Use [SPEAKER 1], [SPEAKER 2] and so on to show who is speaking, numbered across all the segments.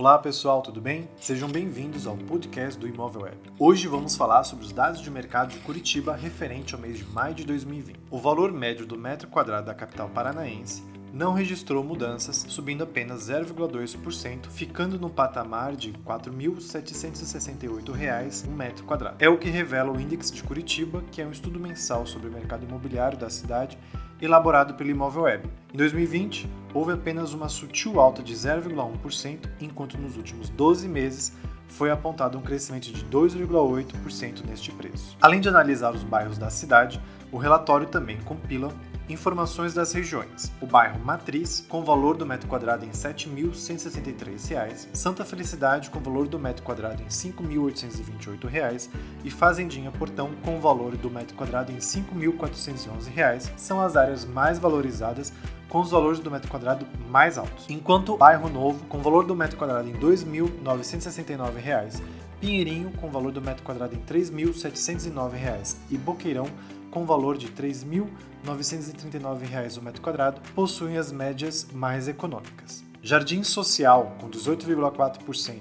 [SPEAKER 1] Olá pessoal, tudo bem? Sejam bem-vindos ao podcast do Imóvel Web. Hoje vamos falar sobre os dados de mercado de Curitiba referente ao mês de maio de 2020. O valor médio do metro quadrado da capital paranaense não registrou mudanças, subindo apenas 0,2%, ficando no patamar de R$ 4.768 um metro quadrado. É o que revela o Índice de Curitiba, que é um estudo mensal sobre o mercado imobiliário da cidade elaborado pelo Imóvel Web. Em 2020, houve apenas uma sutil alta de 0,1%, enquanto nos últimos 12 meses foi apontado um crescimento de 2,8% neste preço. Além de analisar os bairros da cidade, o relatório também compila Informações das regiões. O bairro Matriz, com valor do metro quadrado em R$ 7.163, Santa Felicidade, com valor do metro quadrado em R$ 5.828 e Fazendinha Portão, com valor do metro quadrado em R$ 5.411, são as áreas mais valorizadas com os valores do metro quadrado mais altos. Enquanto Bairro Novo, com valor do metro quadrado em R$ 2.969, Pinheirinho, com valor do metro quadrado em R$ 3.709 e Boqueirão, com valor de R$ 3.939 o metro quadrado, possuem as médias mais econômicas. Jardim Social, com 18,4%,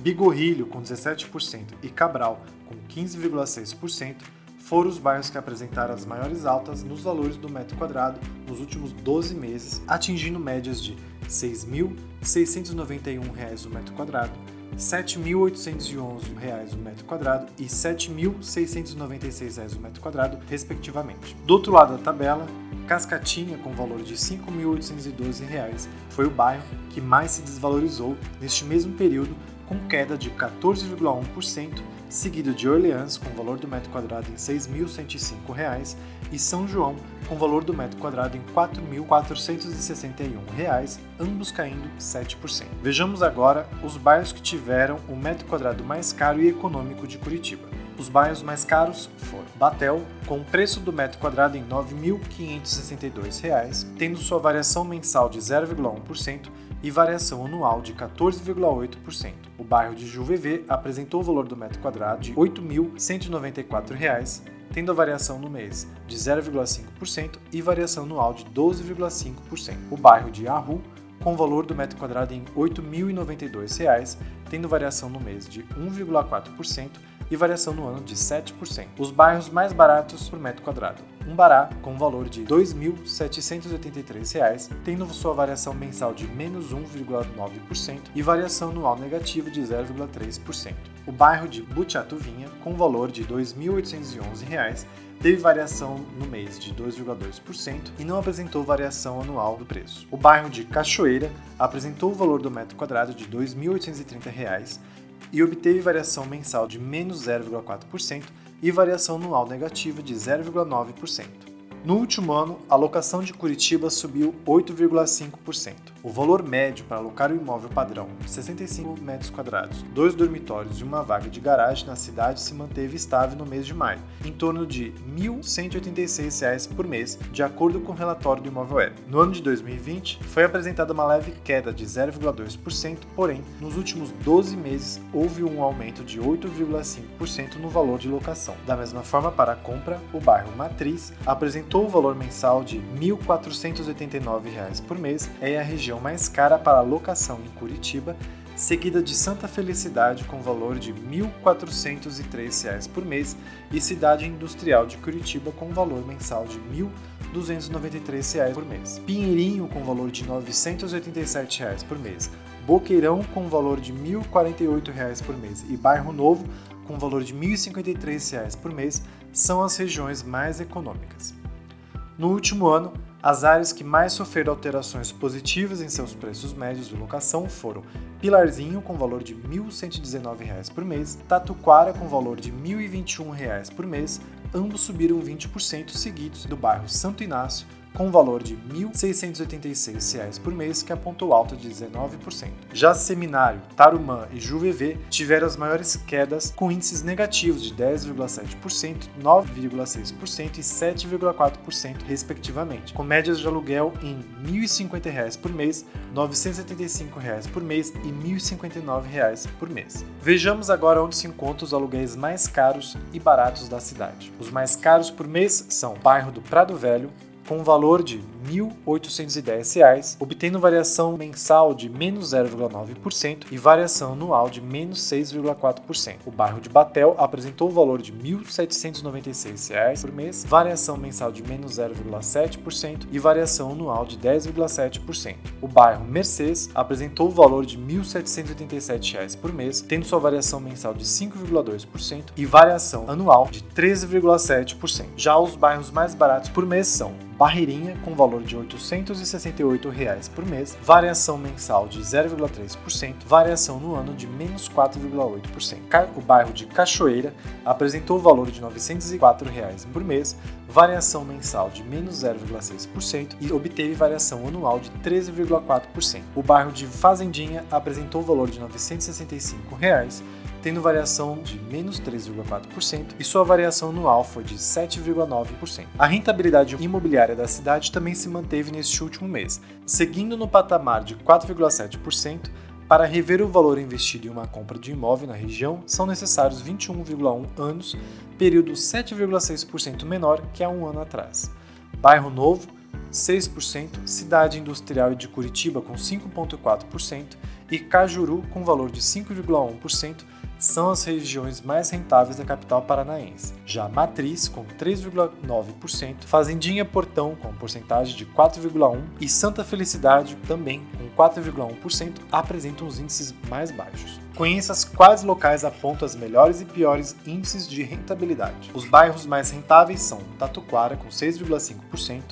[SPEAKER 1] Bigorrilho, com 17% e Cabral, com 15,6%, foram os bairros que apresentaram as maiores altas nos valores do metro quadrado nos últimos 12 meses, atingindo médias de R$ 6.691 o metro quadrado, R$ 7.811 o metro quadrado e R$ 7.696 o metro quadrado, respectivamente. Do outro lado da tabela, Cascatinha, com valor de R$ 5.812, foi o bairro que mais se desvalorizou neste mesmo período, com queda de 14,1%, seguido de Orleans, com valor do metro quadrado em R$ 6.105, e São João, com valor do metro quadrado em R$ 4.461, ambos caindo 7%. Vejamos agora os bairros que tiveram o metro quadrado mais caro e econômico de Curitiba. Os bairros mais caros foram Batel, com o preço do metro quadrado em R$ 9.562, tendo sua variação mensal de 0,1% e variação anual de 14,8%. O bairro de Juvevê apresentou o valor do metro quadrado de R$ 8.194, tendo a variação no mês de 0,5% e variação anual de 12,5%. O bairro de Arru com valor do metro quadrado em R$ 8.092, tendo variação no mês de 1,4% e variação no ano de 7%. Os bairros mais baratos por metro quadrado. Umbará, com valor de R$ 2.783, tendo sua variação mensal de menos 1,9% e variação anual negativa de 0,3%. O bairro de Butiatuvinha, com valor de R$ 2.811, teve variação no mês de 2,2% e não apresentou variação anual do preço. O bairro de Cachoeira apresentou o valor do metro quadrado de R$ 2.830 e obteve variação mensal de menos 0,4% e variação anual negativa de 0,9%. No último ano, a locação de Curitiba subiu 8,5%. O valor médio para alocar o imóvel padrão, 65 metros quadrados, dois dormitórios e uma vaga de garagem na cidade se manteve estável no mês de maio, em torno de R$ 1.186 por mês, de acordo com o relatório do Imóvel Web. No ano de 2020, foi apresentada uma leve queda de 0,2%, porém, nos últimos 12 meses houve um aumento de 8,5% no valor de locação. Da mesma forma, para a compra, o bairro Matriz apresentou o valor mensal de R$ 1.489 por mês, é a região região mais cara para locação em Curitiba, seguida de Santa Felicidade com valor de R$ 1.403 por mês e Cidade Industrial de Curitiba com valor mensal de R$ 1.293 por mês. Pinheirinho com valor de R$ 987 por mês. Boqueirão com valor de R$ 1.048 por mês e Bairro Novo com valor de R$ 1.053 por mês são as regiões mais econômicas. No último ano, as áreas que mais sofreram alterações positivas em seus preços médios de locação foram Pilarzinho, com valor de R$ 1.119 por mês, Tatuquara, com valor de R$ 1.021 por mês, ambos subiram 20% seguidos do bairro Santo Inácio, com valor de R$ 1.686 por mês, que apontou alta de 19%. Já Seminário, Tarumã e Juvevê tiveram as maiores quedas, com índices negativos de 10,7%, 9,6% e 7,4%, respectivamente, com médias de aluguel em R$ 1.050 por mês, R$ 975 por mês e R$ 1.059 por mês. Vejamos agora onde se encontram os aluguéis mais caros e baratos da cidade. Os mais caros por mês são bairro do Prado Velho, com um valor de R$ 1.810, obtendo variação mensal de menos 0,9% e variação anual de menos 6,4%. O bairro de Batel apresentou o valor de R$ 1.796 por mês, variação mensal de menos 0,7% e variação anual de 10,7%. O bairro Mercês apresentou o valor de R$ 1.787 por mês, tendo sua variação mensal de 5,2% e variação anual de 13,7%. Já os bairros mais baratos por mês são Barreirinha, com valor de 868 reais por mês, variação mensal de 0,3%, variação no ano de menos 4,8%. O bairro de Cachoeira apresentou valor de 904 reais por mês, variação mensal de menos 0,6% e obteve variação anual de 13,4%. O bairro de Fazendinha apresentou valor de 965 reais, tendo variação de menos 3,4% e sua variação anual foi de 7,9%. A rentabilidade imobiliária da cidade também se manteve neste último mês, seguindo no patamar de 4,7%. Para rever o valor investido em uma compra de imóvel na região, são necessários 21,1 anos, período 7,6% menor que há um ano atrás. Bairro Novo, 6%, Cidade Industrial de Curitiba com 5,4% e Cajuru com valor de 5,1%, são as regiões mais rentáveis da capital paranaense. Já Matriz, com 3,9%, Fazendinha Portão, com porcentagem de 4,1% e Santa Felicidade, também com 4,1%, apresentam os índices mais baixos. Conheça quais locais apontam as melhores e piores índices de rentabilidade. Os bairros mais rentáveis são Tatuquara, com 6,5%,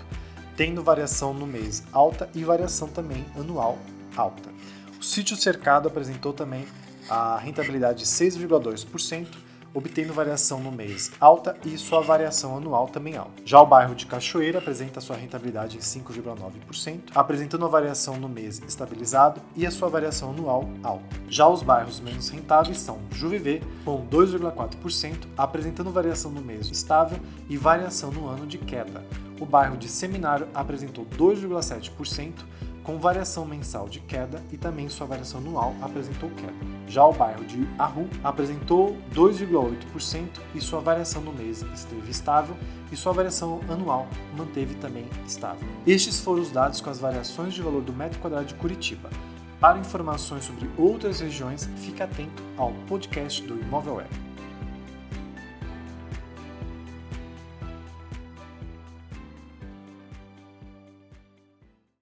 [SPEAKER 1] tendo variação no mês alta e variação também anual alta. O sítio cercado apresentou também a rentabilidade de 6,2%, obtendo variação no mês alta e sua variação anual também alta. Já o bairro de Cachoeira apresenta sua rentabilidade em 5,9%, apresentando a variação no mês estabilizado e a sua variação anual alta. Já os bairros menos rentáveis são Juviver, com 2,4%, apresentando variação no mês estável e variação no ano de queda. O bairro de Seminário apresentou 2,7%, com variação mensal de queda e também sua variação anual apresentou queda. Já o bairro de Arru apresentou 2,8% e sua variação no mês esteve estável e sua variação anual manteve também estável. Estes foram os dados com as variações de valor do metro quadrado de Curitiba. Para informações sobre outras regiões, fique atento ao podcast do Imóvel Web.